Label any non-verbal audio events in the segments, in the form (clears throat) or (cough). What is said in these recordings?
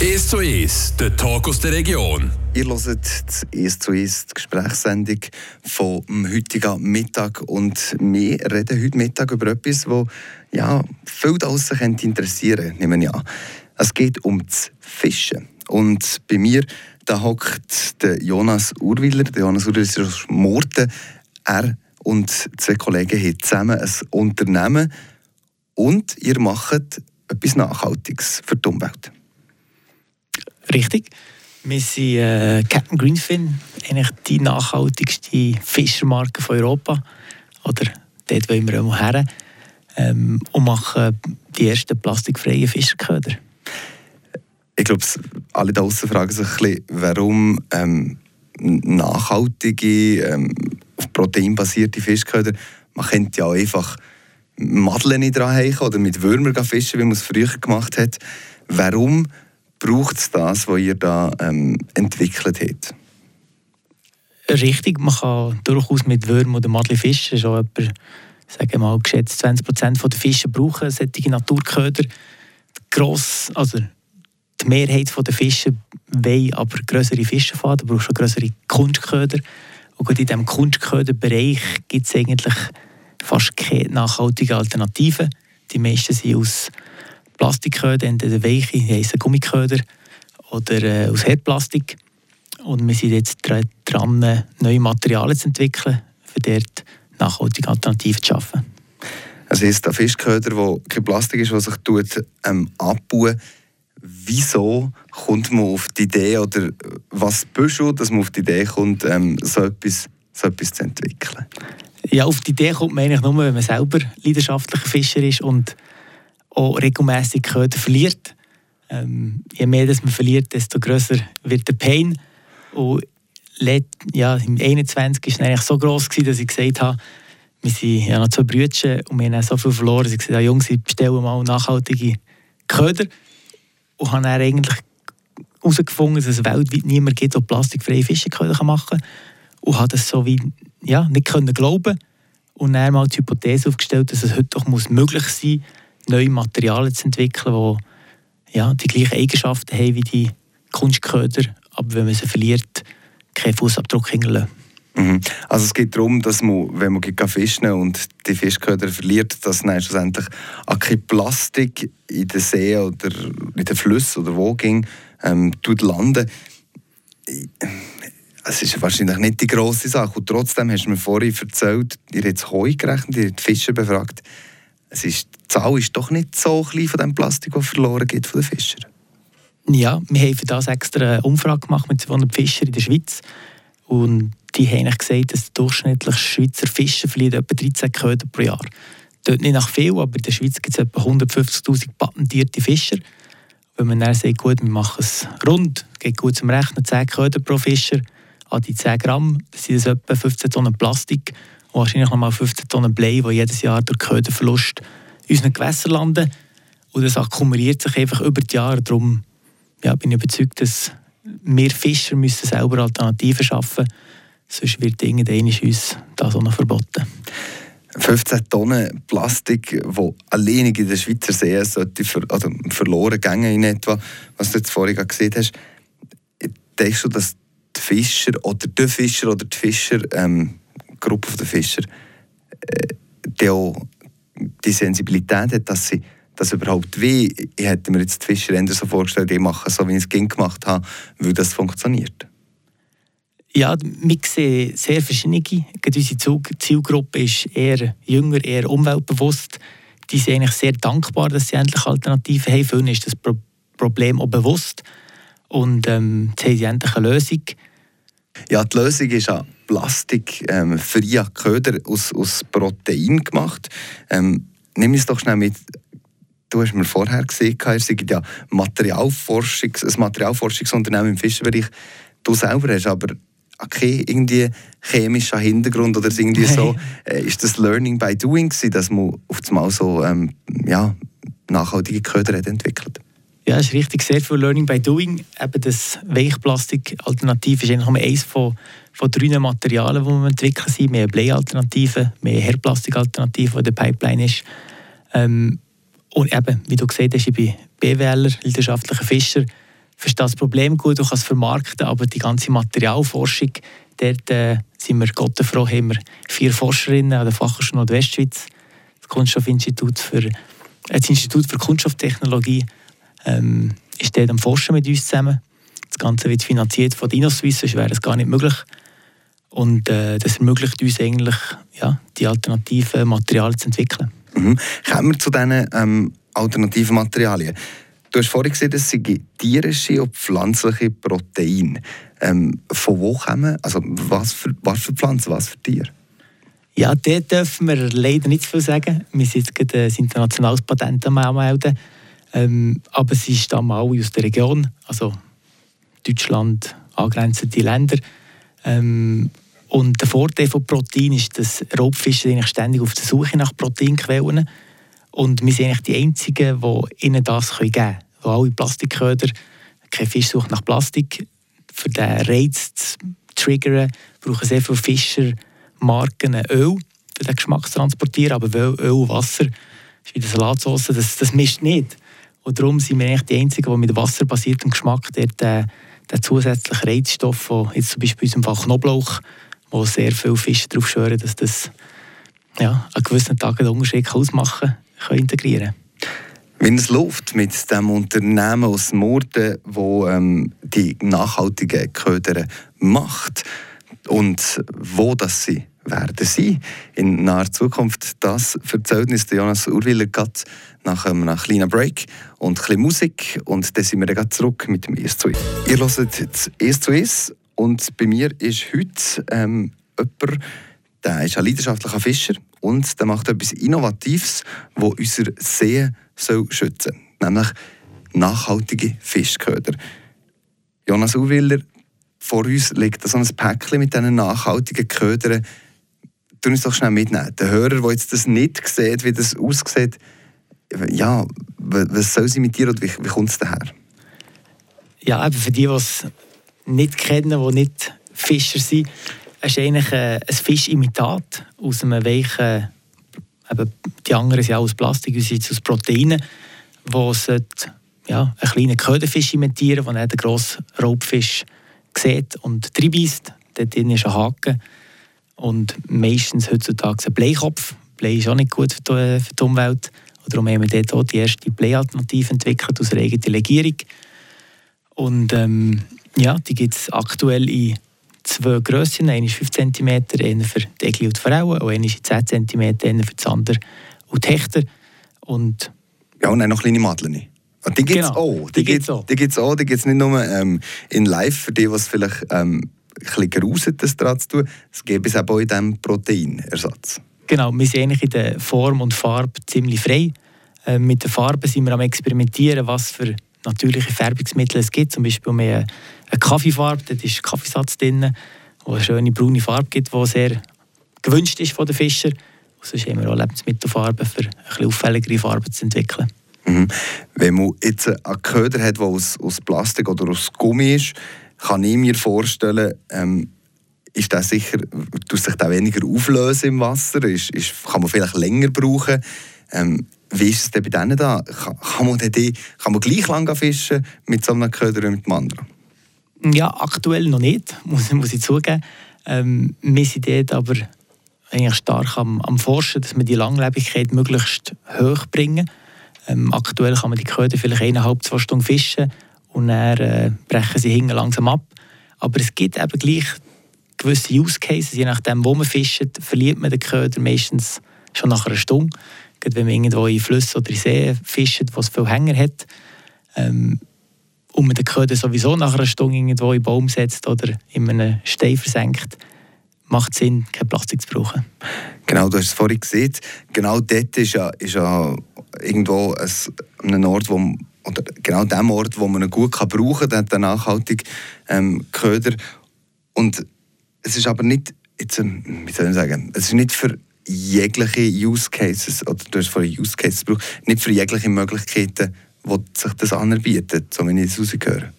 1 zu 1, der Talk aus der Region. Ihr hört die 1 zu 1 die Gesprächssendung vom heutigen Mittag. Und wir reden heute Mittag über etwas, das ja, viel draussen interessieren könnte, nehme ich an. Es geht um das Fischen. Und bei mir da hockt der Jonas Urwiller. Der Jonas Urwiller ist aus Morten. Er und zwei Kollegen haben zusammen ein Unternehmen und ihr macht etwas Nachhaltiges für die Umwelt. Richtig. Wir sind äh, Captain Greenfin, eigentlich die nachhaltigste Fischermarke von Europa. Oder dort wollen wir immer her. Ähm, und machen die ersten plastikfreien Fischerköder. Ich glaube, alle da draußen fragen sich ein bisschen, warum ähm, nachhaltige, ähm, auf Protein basierte Fischköder, man könnte ja auch einfach Madeln dran haben oder mit Würmern fischen, wie man es früher gemacht hat. Warum braucht es das, was ihr da ähm, entwickelt habt? Richtig, man kann durchaus mit Würmern oder Madli fischen. Schon etwa, sagen mal, geschätzt 20 Prozent der Fische brauchen solche Naturköder. Gross, also die Mehrheit der Fische will aber größere Fische fahren, da brauchst du größere Kunstköder. Und gerade in diesem Kunstköderbereich gibt es eigentlich fast keine nachhaltigen Alternativen. Die meisten sind aus Plastikköder, entweder weiche, die heissen Gummiköder, oder äh, aus Herdplastik. Und wir sind jetzt dran, neue Materialien zu entwickeln, für dort nachhaltige Alternativen zu schaffen. Es ist ein Fischköder, der kein Plastik ist, der sich tut, ähm, abbauen Wieso kommt man auf die Idee, oder was bist du, dass man auf die Idee kommt, ähm, so, etwas, so etwas zu entwickeln? Ja, auf die Idee kommt man eigentlich nur, wenn man selber leidenschaftlicher Fischer ist und auch regelmäßig Köder verliert. Ähm, je mehr das man verliert, desto größer wird der Pain. Und ja, im 21 war es eigentlich so groß, dass ich gesagt habe, wir sind ja noch zwei Brüder und wir haben so viel verloren, ich gesagt Jungs, ich bestelle mal nachhaltige Köder. Und habe dann eigentlich herausgefunden, dass es weltweit niemand gibt, der plastikfreie Fischköder machen kann. Und habe das so wie ja, nicht können glauben und dann mal die Hypothese aufgestellt, dass es heute doch muss möglich sein neue Materialien zu entwickeln, die ja, die gleichen Eigenschaften haben wie die Kunstköder, aber wenn man sie verliert, keinen Fußabdruck hinterlassen. Mhm. Also es geht darum, dass man, wenn man fischen und die Fischköder verliert, dass dann schlussendlich auch kein Plastik in den See oder in den Flüssen oder wo ging, ähm, landen es ist wahrscheinlich nicht die grosse Sache. Und trotzdem hast du mir vorhin erzählt, ihr habt Heu gerechnet, ihr habt die Fischer befragt. Es ist, Zahl ist doch nicht so klein von dem Plastik, das verloren geht von den Fischern. Ja, wir haben für das extra eine Umfrage gemacht mit 200 Fischern in der Schweiz. Und die haben gesagt, dass der durchschnittliche Schweizer Fischer verliert etwa 13 Köder pro Jahr. Dort nicht nach viel, aber in der Schweiz gibt es etwa 150'000 patentierte Fischer. Wenn man dann sagt, gut, wir machen es rund, geht gut zum Rechnen, 10 Köder pro Fischer, an die 10 Gramm, das sind das etwa 15 Tonnen Plastik und wahrscheinlich nochmal 15 Tonnen Blei, die jedes Jahr durch Köderverlust unseren Gewässern landen. Und das akkumuliert sich einfach über die Jahre. Darum ja, bin ich überzeugt, dass wir Fischer müssen selber Alternativen schaffen müssen. Sonst wird irgendwann uns das auch noch verboten. 15 Tonnen Plastik, die alleinig in der Schweizer See sollte also verloren gehen in etwa, was du jetzt vorhin gesehen hast. Denkst du, dass die Fischer oder der Fischer oder die Fischer, ähm, Gruppe der Fischer, äh, die auch die Sensibilität hat, dass sie das überhaupt wie, ich hätte mir jetzt die Fischer so vorgestellt, die machen so, wie ich es gemacht habe, weil das funktioniert. Ja, wir sehen sehr verschiedene. Unsere Zielgruppe ist eher jünger, eher umweltbewusst. Die sind eigentlich sehr dankbar, dass sie endlich Alternativen haben. Vielen ist das Problem auch bewusst. Und ähm, jetzt haben sie endlich eine Lösung. Ja, die Lösung ist ja Plastik ähm, freie Köder aus, aus Protein gemacht. Ähm, nimm es doch schnell mit. Du hast mir vorher gesehen, ihr seid ja Materialforschungs-, ein Materialforschungsunternehmen im Fischbereich. Du selber hast aber okay, irgendwie chemischer Hintergrund oder irgendwie so. Äh, ist das Learning by Doing gewesen, dass man auf einmal so ähm, ja, nachhaltige Köder hat entwickelt? Ja, ist richtig, sehr viel Learning by Doing. Eben das Weichplastik-Alternativ ist eines von, von drei Materialien, die wir entwickeln sind. Mehr Blei-Alternativen, mehr Herdplastik-Alternativen, die in der Pipeline ist. Ähm, und eben, wie du gesehen hast, ich bin BWLer, leidenschaftlicher Fischer. versteht das Problem gut und kann es vermarkten, aber die ganze Materialforschung, dort äh, sind wir Gott froh, haben wir vier Forscherinnen an der Fachhochschule Nordwestschweiz, das Kunststoffinstitut für, äh, das Institut für Kunststofftechnologie ähm, ist dort am Forschen mit uns zusammen. Das Ganze wird finanziert von DinoSwiss, sonst wäre es gar nicht möglich. Und äh, das ermöglicht uns eigentlich, ja, die alternativen Materialien zu entwickeln. Mhm. Kommen wir zu diesen ähm, alternativen Materialien. Du hast vorhin gesehen, es sind tierische und pflanzliche Proteine. Ähm, von wo kommen, also was für, was für Pflanzen, was für Tiere? Ja, dort dürfen wir leider nicht zu viel sagen. Wir sind gerade ein internationales Patent am anmelden. Ähm, aber sie stammen alle aus der Region, also Deutschland, angrenzende Länder. Ähm, und der Vorteil von Protein ist, dass Raubfische eigentlich ständig auf der Suche nach Proteinquellen und wir sind eigentlich die Einzigen, die ihnen das geben können. Weil alle Plastikköder, kein Fisch sucht nach Plastik. Für den Reiz zu triggern, brauchen sehr viele Fischermarken Öl, für den Geschmack zu transportieren. Aber Öl, und Wasser, ist wie die Salatsauce, das, das mischt nicht. Und darum sind wir eigentlich die Einzigen, die mit wasserbasiertem Geschmack dort, äh, den zusätzlichen Reizstoff, jetzt zum Beispiel in unserem Fall Knoblauch, wo sehr viele Fische darauf schwören, dass das ja, an gewissen Tagen den Unterschied ausmachen kann, integrieren. Wenn es läuft mit dem Unternehmen aus Morden, wo ähm, die nachhaltigen Köder macht und wo das sie werden sie in naher Zukunft. Das erzählt uns Jonas Urwiller gerade nach einem kleinen Break und ein bisschen Musik und dann sind wir dann zurück mit dem «Es zu Es». Ihr hört das «Es zu Es» und bei mir ist heute ähm, jemand, der ist ein leidenschaftlicher Fischer und der macht etwas Innovatives, das unser See schützen soll, nämlich nachhaltige Fischköder. Jonas Urwiller, vor uns liegt so ein Päckchen mit diesen nachhaltigen Ködern. Tu uns doch schnell mitnehmen. Der Hörer, der jetzt das nicht sieht, wie das aussieht, ja, was soll sie mit dir oder wie, wie kommt es daher? Ja, eben für die, die es nicht kennen, die nicht Fischer sind, ist eigentlich ein Fischimitat aus einem weichen, eben die anderen sind aus Plastik, wir sind aus Proteinen, wo ja, einen kleinen Köderfisch imitieren, den der grosse Raubfisch sieht und reinbeißt. Dort drin ist ein Haken und meistens heutzutage ein Bleikopf. Blei ist auch nicht gut für die, für die Umwelt. Und darum haben wir dort auch die erste Blei-Alternative entwickelt aus der eigenen Legierung. Und ähm, ja, die gibt es aktuell in zwei Grössen. Eine ist 5 cm, eine für die Egli und die Frauen, und eine ist 10 cm, eine für die Sander und die Hechter. Und ja, und noch kleine Madeln. Die gibt es genau, auch. Die, die gibt es auch. Die gibt es nicht nur ähm, in live, für die, was vielleicht ähm, bisschen gruset, das daran zu tun. Es gibt es auch in diesem Proteinersatz. Genau, wir sind eigentlich in der Form und Farbe ziemlich frei. Ähm, mit den Farben sind wir am experimentieren, was für natürliche Färbungsmittel es gibt. Zum Beispiel mehr eine Kaffeefarbe, da ist Kaffeesatz drin, wo eine schöne braune Farbe gibt, die sehr gewünscht ist von den Fischern. Und sonst haben wir auch Lebensmittelfarben, für ein bisschen auffälligere Farben zu entwickeln. Mhm. Wenn man jetzt einen Köder hat, der aus, aus Plastik oder aus Gummi ist, kann ich mir vorstellen, ähm, ist das sicher, tut sich da weniger auflösen im Wasser, ist, ist, kann man vielleicht länger brauchen. Ähm, wie ist es denn bei denen da? Kann, man, die, kann man gleich lange fischen mit so einem Köder wie mit dem anderen? Ja, aktuell noch nicht, (laughs) muss, muss ich zugeben. Ähm, wir sind dort aber eigentlich stark am, am Forschen, dass wir die Langlebigkeit möglichst hoch bringen. Ähm, aktuell kann man die Köder vielleicht eineinhalb, zwei Stunden fischen und dann äh, brechen sie hinten langsam ab. Aber es gibt eben gleich gewisse Use Cases, je nachdem, wo man fischt, verliert man den Köder meistens schon nach einer Stunde. Gerade wenn man irgendwo in Flüsse oder in Seen fischt, wo es viel Hänger hat. Ähm, und man den Köder sowieso nach einer Stunde irgendwo in den Baum setzt oder in einen Stein versenkt, macht Sinn, kein Plastik zu brauchen. Genau, du hast es vorhin gesehen. Genau dort ist ja, ist ja irgendwo ein, ein Ort, wo oder genau dem Ort, wo man ihn gut kann brauchen kann, der nachhaltig ähm, Köder. Und es ist aber nicht, jetzt, ähm, wie soll ich sagen, es ist nicht für jegliche Use Cases, oder du hast vorhin Use Cases gebraucht, nicht für jegliche Möglichkeiten, wo sich das anbietet, so wie ich das rausgehöre.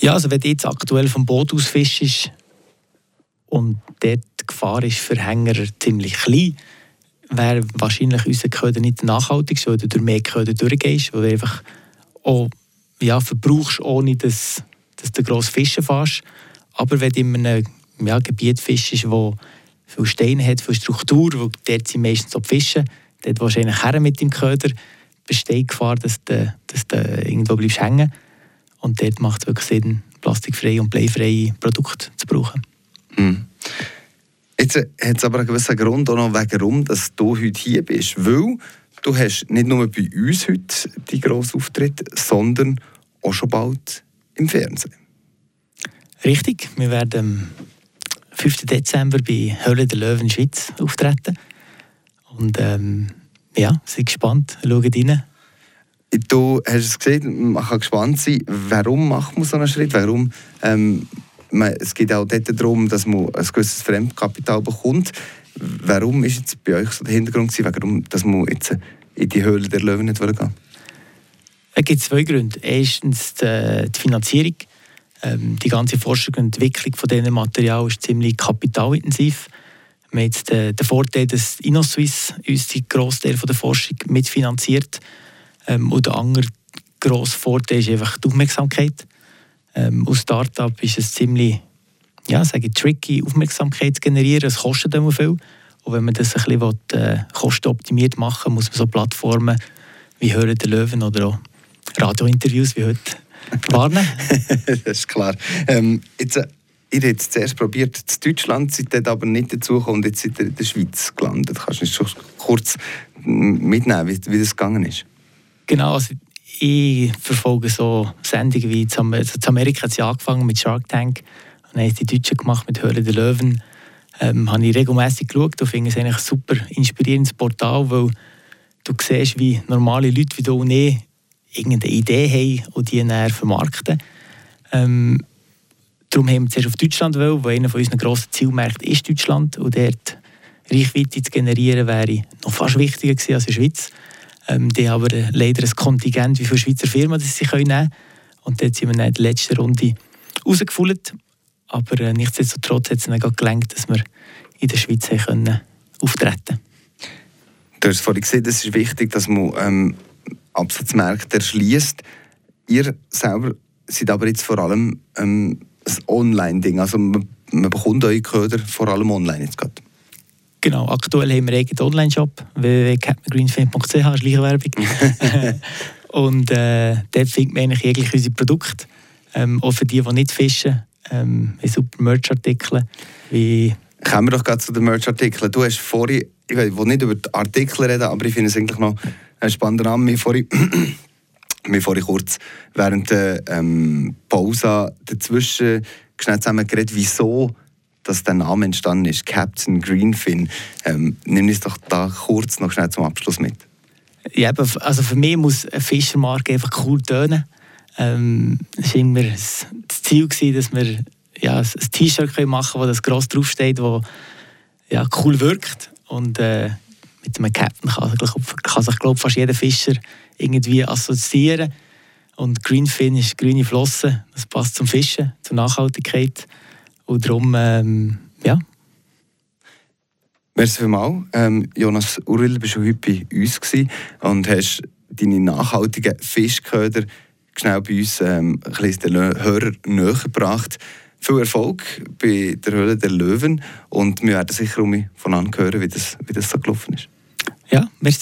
Ja, also wenn du jetzt aktuell vom Boot aus fischst und dort die Gefahr ist für Hänger ziemlich klein, wäre wahrscheinlich unser Köder nicht nachhaltig, weil du durch mehr Köder durchgehst, weil du einfach auch ja, verbrauchst, ohne dass, dass du gross Fische fährst. Aber wenn du in einem ja, Gebiet fischst, wo viele Steine hat, viel Struktur, wo dort sind meistens auch Fische, dort eigentlich her mit dem Köder, besteht die Gefahr, dass du, dass du irgendwo bleibst hängen Und dort macht es wirklich Sinn, plastikfreie und bleifreie Produkte zu brauchen. Mhm. Jetzt hat es aber einen gewissen Grund auch noch, warum dass du heute hier bist. Weil du hast nicht nur bei uns heute die grossen Auftritt, sondern auch schon bald im Fernsehen. Richtig, wir werden am 5. Dezember bei Höhle der Löwen Schweiz auftreten. Und ähm, ja, sind gespannt, schauen rein. Du hast es gesehen, man kann gespannt sein, warum macht man so einen Schritt? Warum, ähm, es geht auch dort darum, dass man ein gewisses Fremdkapital bekommt. Warum ist jetzt bei euch so der Hintergrund warum dass man jetzt in die Höhle der Löwen nicht gehen Es gibt zwei Gründe. Erstens die, die Finanzierung. Ähm, die ganze Forschung und Entwicklung von diesem Material ist ziemlich kapitalintensiv. Wir haben jetzt den, den Vorteil, dass InnoSwiss uns den Großteil der Forschung mitfinanziert. Ähm, und der andere grosse Vorteil ist einfach die Aufmerksamkeit. Ähm, als Startup ist es ziemlich ja, sage ich, tricky, Aufmerksamkeit zu generieren. Es kostet immer viel. Und wenn man das ein bisschen will, äh, kostenoptimiert machen will, muss man so Plattformen wie Hören der Löwen oder auch Radiointerviews wie heute (laughs) warnen. das ist klar. Ähm, jetzt, äh, ihr habt es zuerst probiert in Deutschland, seid aber nicht dazugekommen und jetzt seid ihr in der Schweiz gelandet. Kannst du uns kurz mitnehmen, wie, wie das gegangen ist? Genau, also ich verfolge so Sendungen wie zu Amerika hat sie angefangen mit Shark Tank dann haben die Deutschen gemacht mit Höhle der Löwen. Ähm, habe ich regelmäßig geschaut und finde es eigentlich ein super inspirierendes Portal, weil du siehst, wie normale Leute wie du und ich irgendeine Idee haben und die dann vermarkten. Ähm, darum haben wir zuerst auf Deutschland wollen, weil einer unserer grossen Zielmärkte ist Deutschland und dort Reichweite zu generieren wäre noch fast wichtiger gewesen als in der Schweiz. Ähm, die haben aber leider ein Kontingent wie viele Schweizer Firmen, sie nehmen können. Und dort sind wir in der letzten Runde rausgefüllt. Aber äh, nichtsdestotrotz hat es dann gelangt, dass wir in der Schweiz können auftreten. Du hast vorhin gesehen, es ist wichtig, dass man ähm, Absatzmärkte erschließt. Ihr selber seid aber jetzt vor allem ähm, ein Online-Ding. Also man, man bekommt eure Köder vor allem online jetzt gerade. Genau, aktuell haben wir einen eigenen Online-Shop, www.captaingreenfin.ch, Schleichwerbung. (laughs) und äh, dort findet man eigentlich jegliche unsere Produkte. Ähm, auch für die, die nicht fischen, ähm, super Merch-Artikel. Kommen wir doch gerade zu den Merch-Artikeln. Du hast vorhin, ich will nicht über die Artikel reden, aber ich finde es eigentlich noch ein spannender Name. Wir vorhin, (clears throat) wir vorhin kurz während der ähm, Pause dazwischen schnell zusammen geredet, wieso dass der Name entstanden ist, Captain Greenfin. Ähm, nimm uns doch da kurz noch schnell zum Abschluss mit. Ja, also für mich muss eine Fischermarke einfach cool tönen. Ähm, es war immer das Ziel, gewesen, dass wir ja, ein T-Shirt machen können, wo das gross draufsteht, das ja, cool wirkt. Und äh, mit einem Captain kann, kann sich glaub, fast jeder Fischer irgendwie assoziieren. Und Greenfin ist grüne Flossen, das passt zum Fischen, zur Nachhaltigkeit. Und darum, ähm, ja. Merci vielmals. Ähm, Jonas Urwil, du heute bei uns und hast deine nachhaltigen Fischköder schnell bei uns ähm, ein den Hörer näher gebracht. Viel Erfolg bei der Höhle der Löwen und wir werden sicher um von hören, wie das, wie das so gelaufen ist. Ja, merci